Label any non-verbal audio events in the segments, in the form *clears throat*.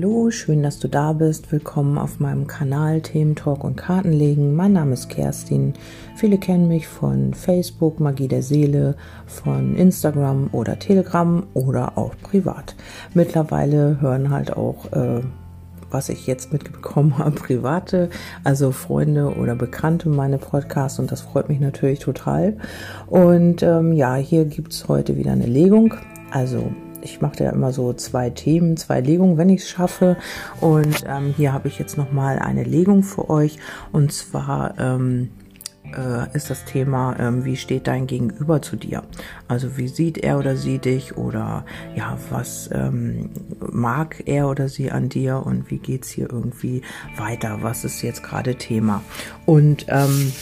Hallo, schön, dass du da bist. Willkommen auf meinem Kanal Themen Talk und Kartenlegen. Mein Name ist Kerstin. Viele kennen mich von Facebook, Magie der Seele, von Instagram oder Telegram oder auch privat. Mittlerweile hören halt auch, äh, was ich jetzt mitbekommen habe, *laughs* private, also Freunde oder Bekannte meine Podcasts und das freut mich natürlich total. Und ähm, ja, hier gibt es heute wieder eine Legung. Also ich mache ja immer so zwei Themen, zwei Legungen, wenn ich es schaffe. Und ähm, hier habe ich jetzt nochmal eine Legung für euch. Und zwar ähm, äh, ist das Thema, ähm, wie steht dein Gegenüber zu dir? Also wie sieht er oder sie dich oder ja, was ähm, mag er oder sie an dir und wie geht's hier irgendwie weiter? Was ist jetzt gerade Thema? Und ähm,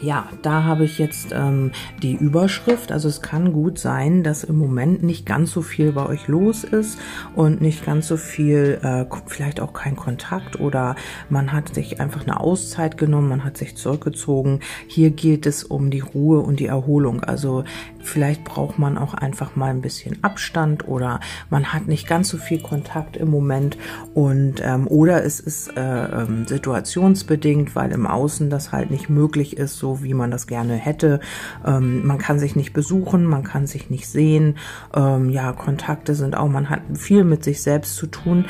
ja, da habe ich jetzt ähm, die Überschrift. Also es kann gut sein, dass im Moment nicht ganz so viel bei euch los ist und nicht ganz so viel, äh, vielleicht auch kein Kontakt oder man hat sich einfach eine Auszeit genommen, man hat sich zurückgezogen. Hier geht es um die Ruhe und die Erholung. Also vielleicht braucht man auch einfach mal ein bisschen Abstand oder man hat nicht ganz so viel Kontakt im Moment und ähm, oder es ist äh, ähm, situationsbedingt, weil im Außen das halt nicht möglich ist. So wie man das gerne hätte. Ähm, man kann sich nicht besuchen, man kann sich nicht sehen. Ähm, ja, Kontakte sind auch, man hat viel mit sich selbst zu tun.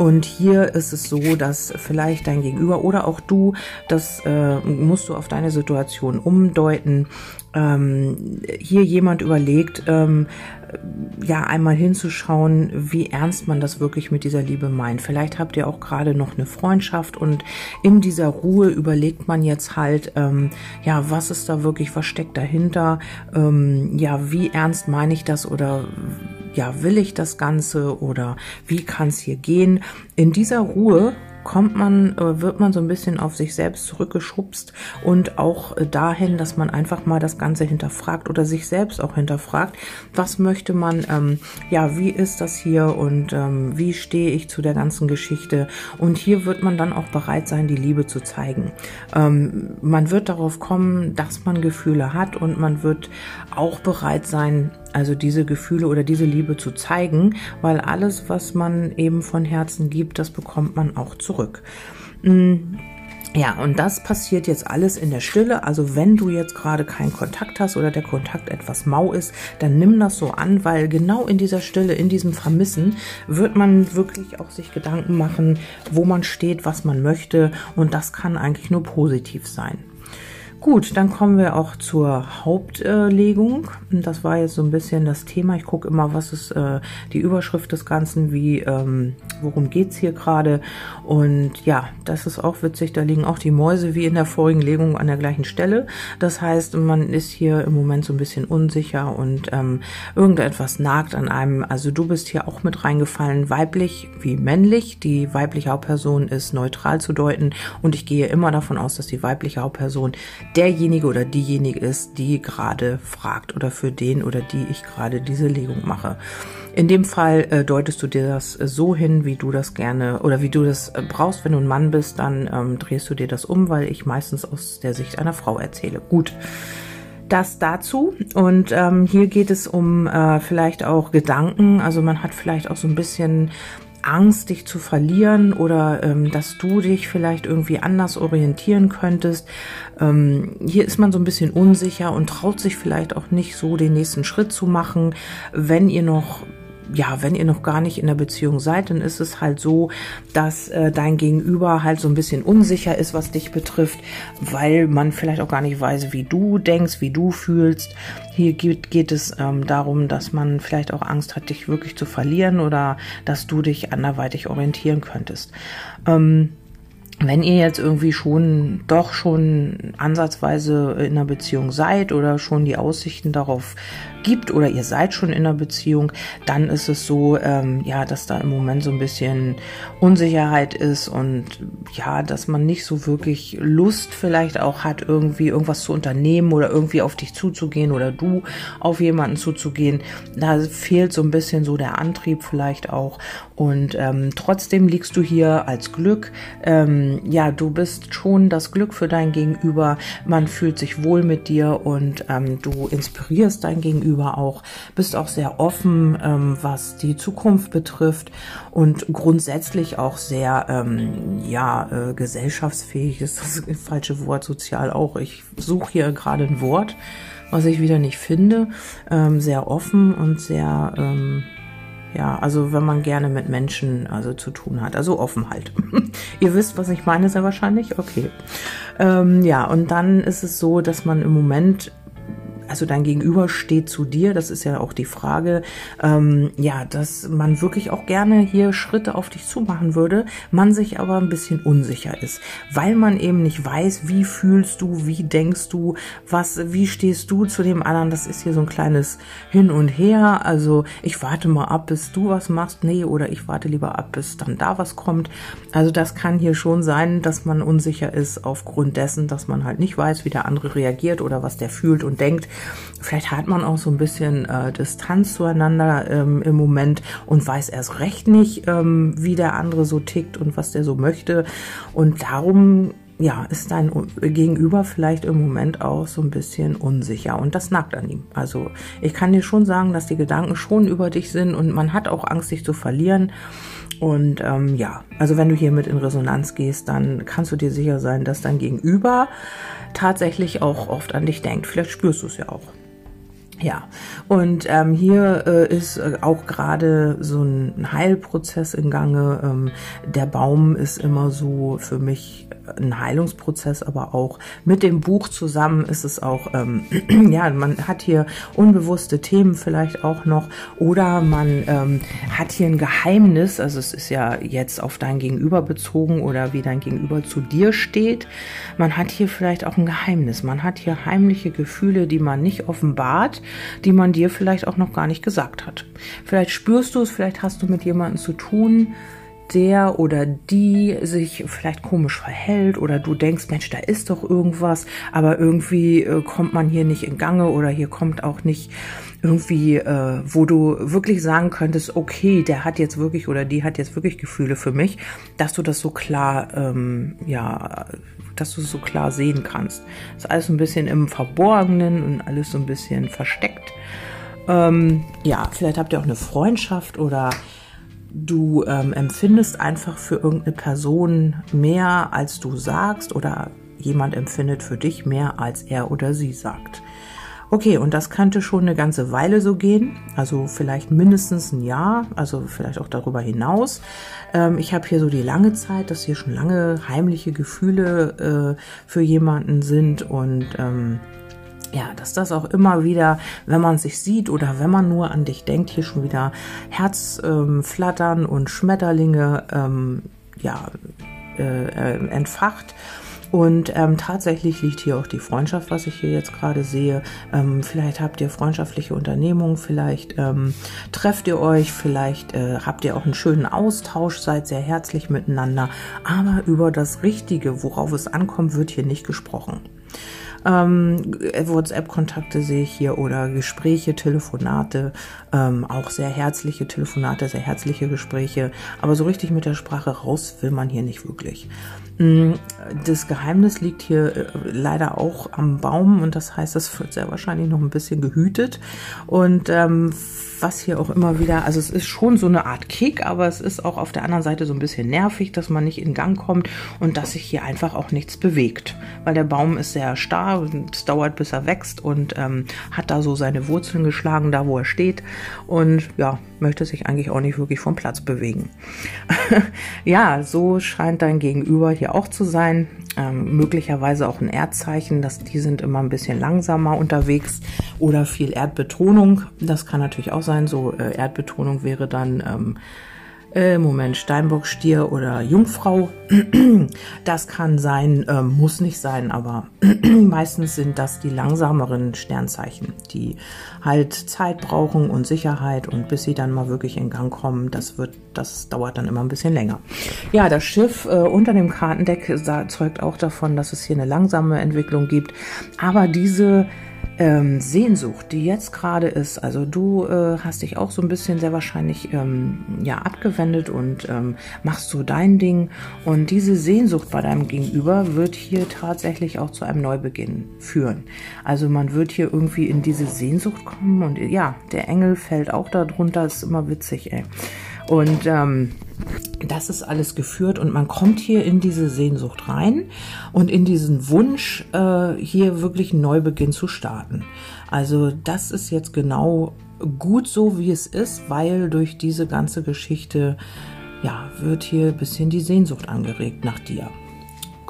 Und hier ist es so, dass vielleicht dein Gegenüber oder auch du, das äh, musst du auf deine Situation umdeuten, ähm, hier jemand überlegt, ähm, ja, einmal hinzuschauen, wie ernst man das wirklich mit dieser Liebe meint. Vielleicht habt ihr auch gerade noch eine Freundschaft und in dieser Ruhe überlegt man jetzt halt, ähm, ja, was ist da wirklich, was steckt dahinter? Ähm, ja, wie ernst meine ich das oder ja, will ich das Ganze oder wie kann es hier gehen? In dieser Ruhe kommt man, äh, wird man so ein bisschen auf sich selbst zurückgeschubst und auch äh, dahin, dass man einfach mal das Ganze hinterfragt oder sich selbst auch hinterfragt, was möchte man, ähm, ja, wie ist das hier und ähm, wie stehe ich zu der ganzen Geschichte und hier wird man dann auch bereit sein, die Liebe zu zeigen. Ähm, man wird darauf kommen, dass man Gefühle hat und man wird auch bereit sein, also diese Gefühle oder diese Liebe zu zeigen, weil alles, was man eben von Herzen gibt, das bekommt man auch zurück. Mm, ja, und das passiert jetzt alles in der Stille. Also wenn du jetzt gerade keinen Kontakt hast oder der Kontakt etwas mau ist, dann nimm das so an, weil genau in dieser Stille, in diesem Vermissen, wird man wirklich auch sich Gedanken machen, wo man steht, was man möchte. Und das kann eigentlich nur positiv sein. Gut, dann kommen wir auch zur Hauptlegung. das war jetzt so ein bisschen das Thema. Ich gucke immer, was ist äh, die Überschrift des Ganzen, wie, ähm, worum geht's hier gerade. Und ja, das ist auch witzig. Da liegen auch die Mäuse wie in der vorigen Legung an der gleichen Stelle. Das heißt, man ist hier im Moment so ein bisschen unsicher und ähm, irgendetwas nagt an einem. Also du bist hier auch mit reingefallen, weiblich wie männlich. Die weibliche Hauptperson ist neutral zu deuten und ich gehe immer davon aus, dass die weibliche Hauptperson derjenige oder diejenige ist, die gerade fragt oder für den oder die ich gerade diese Legung mache. In dem Fall äh, deutest du dir das so hin, wie du das gerne oder wie du das äh, brauchst. Wenn du ein Mann bist, dann ähm, drehst du dir das um, weil ich meistens aus der Sicht einer Frau erzähle. Gut das dazu. Und ähm, hier geht es um äh, vielleicht auch Gedanken. Also man hat vielleicht auch so ein bisschen Angst, dich zu verlieren oder ähm, dass du dich vielleicht irgendwie anders orientieren könntest. Ähm, hier ist man so ein bisschen unsicher und traut sich vielleicht auch nicht so den nächsten Schritt zu machen, wenn ihr noch ja, wenn ihr noch gar nicht in der Beziehung seid, dann ist es halt so, dass äh, dein Gegenüber halt so ein bisschen unsicher ist, was dich betrifft, weil man vielleicht auch gar nicht weiß, wie du denkst, wie du fühlst. Hier geht, geht es ähm, darum, dass man vielleicht auch Angst hat, dich wirklich zu verlieren oder dass du dich anderweitig orientieren könntest. Ähm, wenn ihr jetzt irgendwie schon doch schon ansatzweise in einer Beziehung seid oder schon die Aussichten darauf gibt oder ihr seid schon in einer Beziehung, dann ist es so, ähm, ja, dass da im Moment so ein bisschen Unsicherheit ist und ja, dass man nicht so wirklich Lust vielleicht auch hat, irgendwie irgendwas zu unternehmen oder irgendwie auf dich zuzugehen oder du auf jemanden zuzugehen. Da fehlt so ein bisschen so der Antrieb vielleicht auch. Und ähm, trotzdem liegst du hier als Glück. Ähm, ja, du bist schon das Glück für dein Gegenüber. Man fühlt sich wohl mit dir und ähm, du inspirierst dein Gegenüber auch. Bist auch sehr offen, ähm, was die Zukunft betrifft und grundsätzlich auch sehr, ähm, ja, äh, gesellschaftsfähig ist das *laughs* falsche Wort, sozial auch. Ich suche hier gerade ein Wort, was ich wieder nicht finde. Ähm, sehr offen und sehr, ähm, ja, also wenn man gerne mit Menschen also zu tun hat, also offen halt. *laughs* Ihr wisst, was ich meine, sehr wahrscheinlich. Okay. Ähm, ja, und dann ist es so, dass man im Moment also dein Gegenüber steht zu dir, das ist ja auch die Frage, ähm, ja, dass man wirklich auch gerne hier Schritte auf dich zumachen würde, man sich aber ein bisschen unsicher ist, weil man eben nicht weiß, wie fühlst du, wie denkst du, was, wie stehst du zu dem anderen, das ist hier so ein kleines Hin und Her, also ich warte mal ab, bis du was machst, nee, oder ich warte lieber ab, bis dann da was kommt, also das kann hier schon sein, dass man unsicher ist aufgrund dessen, dass man halt nicht weiß, wie der andere reagiert oder was der fühlt und denkt, Vielleicht hat man auch so ein bisschen äh, Distanz zueinander ähm, im Moment und weiß erst recht nicht, ähm, wie der andere so tickt und was der so möchte. Und darum ja, ist dein Gegenüber vielleicht im Moment auch so ein bisschen unsicher und das nagt an ihm. Also ich kann dir schon sagen, dass die Gedanken schon über dich sind und man hat auch Angst, dich zu verlieren. Und ähm, ja, also wenn du hier mit in Resonanz gehst, dann kannst du dir sicher sein, dass dein Gegenüber tatsächlich auch oft an dich denkt. Vielleicht spürst du es ja auch. Ja, und ähm, hier äh, ist äh, auch gerade so ein Heilprozess in Gange. Ähm, der Baum ist immer so für mich ein Heilungsprozess, aber auch mit dem Buch zusammen ist es auch, ähm, *clears throat* ja, man hat hier unbewusste Themen vielleicht auch noch oder man ähm, hat hier ein Geheimnis, also es ist ja jetzt auf dein Gegenüber bezogen oder wie dein Gegenüber zu dir steht. Man hat hier vielleicht auch ein Geheimnis, man hat hier heimliche Gefühle, die man nicht offenbart, die man dir vielleicht auch noch gar nicht gesagt hat. Vielleicht spürst du es, vielleicht hast du mit jemandem zu tun, der oder die sich vielleicht komisch verhält oder du denkst, Mensch, da ist doch irgendwas, aber irgendwie äh, kommt man hier nicht in Gange oder hier kommt auch nicht irgendwie, äh, wo du wirklich sagen könntest, okay, der hat jetzt wirklich oder die hat jetzt wirklich Gefühle für mich, dass du das so klar, ähm, ja, dass du es so klar sehen kannst. Das ist alles so ein bisschen im Verborgenen und alles so ein bisschen versteckt. Ähm, ja, vielleicht habt ihr auch eine Freundschaft oder du ähm, empfindest einfach für irgendeine Person mehr, als du sagst oder jemand empfindet für dich mehr, als er oder sie sagt. Okay, und das könnte schon eine ganze Weile so gehen, also vielleicht mindestens ein Jahr, also vielleicht auch darüber hinaus. Ähm, ich habe hier so die lange Zeit, dass hier schon lange heimliche Gefühle äh, für jemanden sind und ähm, ja, dass das auch immer wieder, wenn man sich sieht oder wenn man nur an dich denkt, hier schon wieder Herzflattern ähm, und Schmetterlinge ähm, ja, äh, äh, entfacht. Und ähm, tatsächlich liegt hier auch die Freundschaft, was ich hier jetzt gerade sehe. Ähm, vielleicht habt ihr freundschaftliche Unternehmungen, vielleicht ähm, trefft ihr euch, vielleicht äh, habt ihr auch einen schönen Austausch, seid sehr herzlich miteinander. Aber über das Richtige, worauf es ankommt, wird hier nicht gesprochen. Ähm, WhatsApp-Kontakte sehe ich hier oder Gespräche, Telefonate, ähm, auch sehr herzliche Telefonate, sehr herzliche Gespräche. Aber so richtig mit der Sprache raus will man hier nicht wirklich. Mm, das Geheimnis liegt hier äh, leider auch am Baum und das heißt, es wird sehr wahrscheinlich noch ein bisschen gehütet. Und ähm, was hier auch immer wieder, also es ist schon so eine Art Kick, aber es ist auch auf der anderen Seite so ein bisschen nervig, dass man nicht in Gang kommt und dass sich hier einfach auch nichts bewegt. Weil der Baum ist sehr starr und es dauert, bis er wächst und ähm, hat da so seine Wurzeln geschlagen, da wo er steht. Und ja, möchte sich eigentlich auch nicht wirklich vom Platz bewegen. *laughs* ja, so scheint dein Gegenüber hier auch zu sein. Ähm, möglicherweise auch ein Erdzeichen, dass die sind immer ein bisschen langsamer unterwegs oder viel Erdbetonung. Das kann natürlich auch sein. So äh, Erdbetonung wäre dann ähm, äh, Moment, Steinbock, Stier oder Jungfrau. *clears throat* Das kann sein, äh, muss nicht sein, aber *clears throat* meistens sind das die langsameren Sternzeichen, die halt Zeit brauchen und Sicherheit und bis sie dann mal wirklich in Gang kommen, das wird, das dauert dann immer ein bisschen länger. Ja, das Schiff äh, unter dem Kartendeck zeugt auch davon, dass es hier eine langsame Entwicklung gibt, aber diese ähm, Sehnsucht, die jetzt gerade ist, also du äh, hast dich auch so ein bisschen sehr wahrscheinlich ähm, ja abgewendet und ähm, machst so dein Ding und diese Sehnsucht bei deinem Gegenüber wird hier tatsächlich auch zu einem Neubeginn führen. Also man wird hier irgendwie in diese Sehnsucht kommen und ja, der Engel fällt auch darunter, ist immer witzig, ey. Und ähm, das ist alles geführt und man kommt hier in diese Sehnsucht rein und in diesen Wunsch, äh, hier wirklich einen Neubeginn zu starten. Also das ist jetzt genau gut so, wie es ist, weil durch diese ganze Geschichte, ja, wird hier ein bisschen die Sehnsucht angeregt nach dir.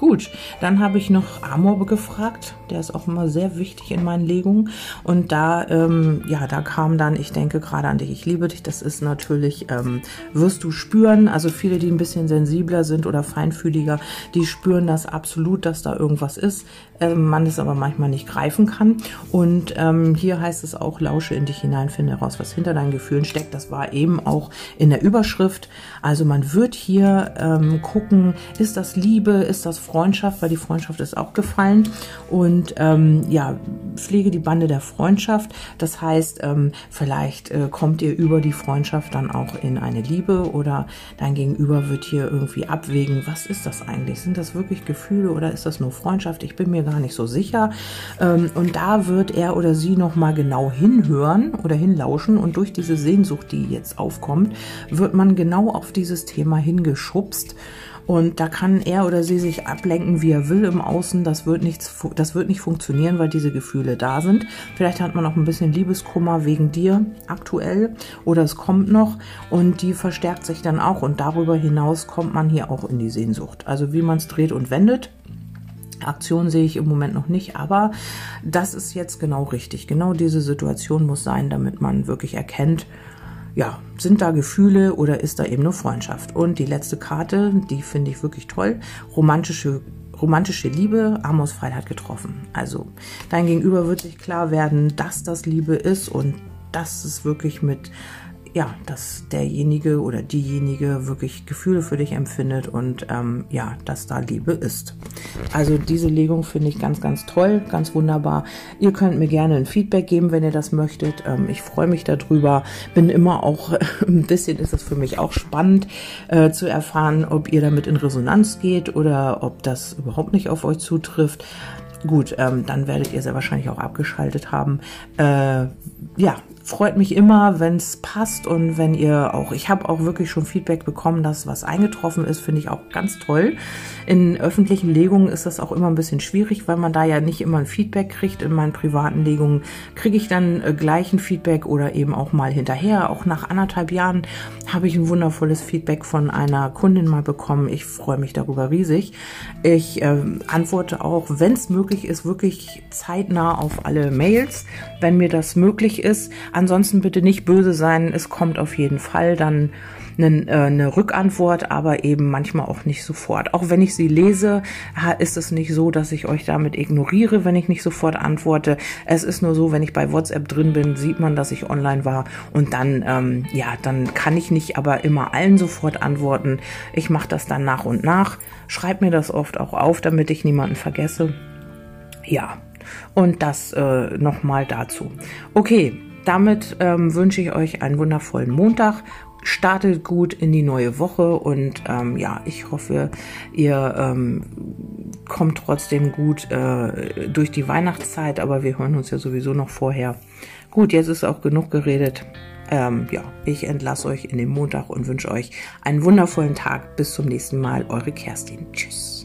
Gut, dann habe ich noch Amor gefragt. Der ist auch immer sehr wichtig in meinen Legungen. Und da, ähm, ja, da kam dann, ich denke gerade an dich, ich liebe dich. Das ist natürlich, ähm, wirst du spüren. Also viele, die ein bisschen sensibler sind oder feinfühliger, die spüren das absolut, dass da irgendwas ist. Ähm, man es aber manchmal nicht greifen kann. Und ähm, hier heißt es auch, lausche in dich hinein, finde heraus, was hinter deinen Gefühlen steckt. Das war eben auch in der Überschrift. Also man wird hier ähm, gucken, ist das Liebe, ist das Freundschaft, weil die Freundschaft ist auch gefallen. Und ähm, ja, pflege die Bande der Freundschaft. Das heißt, ähm, vielleicht äh, kommt ihr über die Freundschaft dann auch in eine Liebe oder dein Gegenüber wird hier irgendwie abwägen, was ist das eigentlich? Sind das wirklich Gefühle oder ist das nur Freundschaft? Ich bin mir gar nicht so sicher. Ähm, und da wird er oder sie nochmal genau hinhören oder hinlauschen und durch diese Sehnsucht, die jetzt aufkommt, wird man genau auf dieses Thema hingeschubst. Und da kann er oder sie sich ablenken, wie er will im Außen. Das wird, nichts, das wird nicht funktionieren, weil diese Gefühle da sind. Vielleicht hat man auch ein bisschen Liebeskummer wegen dir aktuell oder es kommt noch und die verstärkt sich dann auch. Und darüber hinaus kommt man hier auch in die Sehnsucht. Also wie man es dreht und wendet. Aktion sehe ich im Moment noch nicht, aber das ist jetzt genau richtig. Genau diese Situation muss sein, damit man wirklich erkennt, ja, sind da Gefühle oder ist da eben nur Freundschaft? Und die letzte Karte, die finde ich wirklich toll, romantische romantische Liebe, Amos hat getroffen. Also dein Gegenüber wird sich klar werden, dass das Liebe ist und dass es wirklich mit ja, dass derjenige oder diejenige wirklich Gefühle für dich empfindet und ähm, ja, dass da Liebe ist. Also diese Legung finde ich ganz, ganz toll, ganz wunderbar. Ihr könnt mir gerne ein Feedback geben, wenn ihr das möchtet. Ähm, ich freue mich darüber. Bin immer auch *laughs* ein bisschen ist es für mich auch spannend äh, zu erfahren, ob ihr damit in Resonanz geht oder ob das überhaupt nicht auf euch zutrifft. Gut, ähm, dann werdet ihr sehr wahrscheinlich auch abgeschaltet haben. Äh, ja, freut mich immer, wenn es passt und wenn ihr auch, ich habe auch wirklich schon Feedback bekommen, dass was eingetroffen ist, finde ich auch ganz toll. In öffentlichen Legungen ist das auch immer ein bisschen schwierig, weil man da ja nicht immer ein Feedback kriegt. In meinen privaten Legungen kriege ich dann äh, gleich ein Feedback oder eben auch mal hinterher. Auch nach anderthalb Jahren habe ich ein wundervolles Feedback von einer Kundin mal bekommen. Ich freue mich darüber riesig. Ich äh, antworte auch, wenn es möglich ist, wirklich zeitnah auf alle Mails, wenn mir das möglich ist. Ansonsten bitte nicht böse sein. Es kommt auf jeden Fall dann eine, äh, eine Rückantwort, aber eben manchmal auch nicht sofort. Auch wenn ich sie lese, ist es nicht so, dass ich euch damit ignoriere, wenn ich nicht sofort antworte. Es ist nur so, wenn ich bei WhatsApp drin bin, sieht man, dass ich online war und dann, ähm, ja, dann kann ich nicht aber immer allen sofort antworten. Ich mache das dann nach und nach. Schreib mir das oft auch auf, damit ich niemanden vergesse. Ja, und das äh, nochmal dazu. Okay, damit ähm, wünsche ich euch einen wundervollen Montag. Startet gut in die neue Woche und ähm, ja, ich hoffe, ihr ähm, kommt trotzdem gut äh, durch die Weihnachtszeit, aber wir hören uns ja sowieso noch vorher. Gut, jetzt ist auch genug geredet. Ähm, ja, ich entlasse euch in den Montag und wünsche euch einen wundervollen Tag. Bis zum nächsten Mal, eure Kerstin. Tschüss.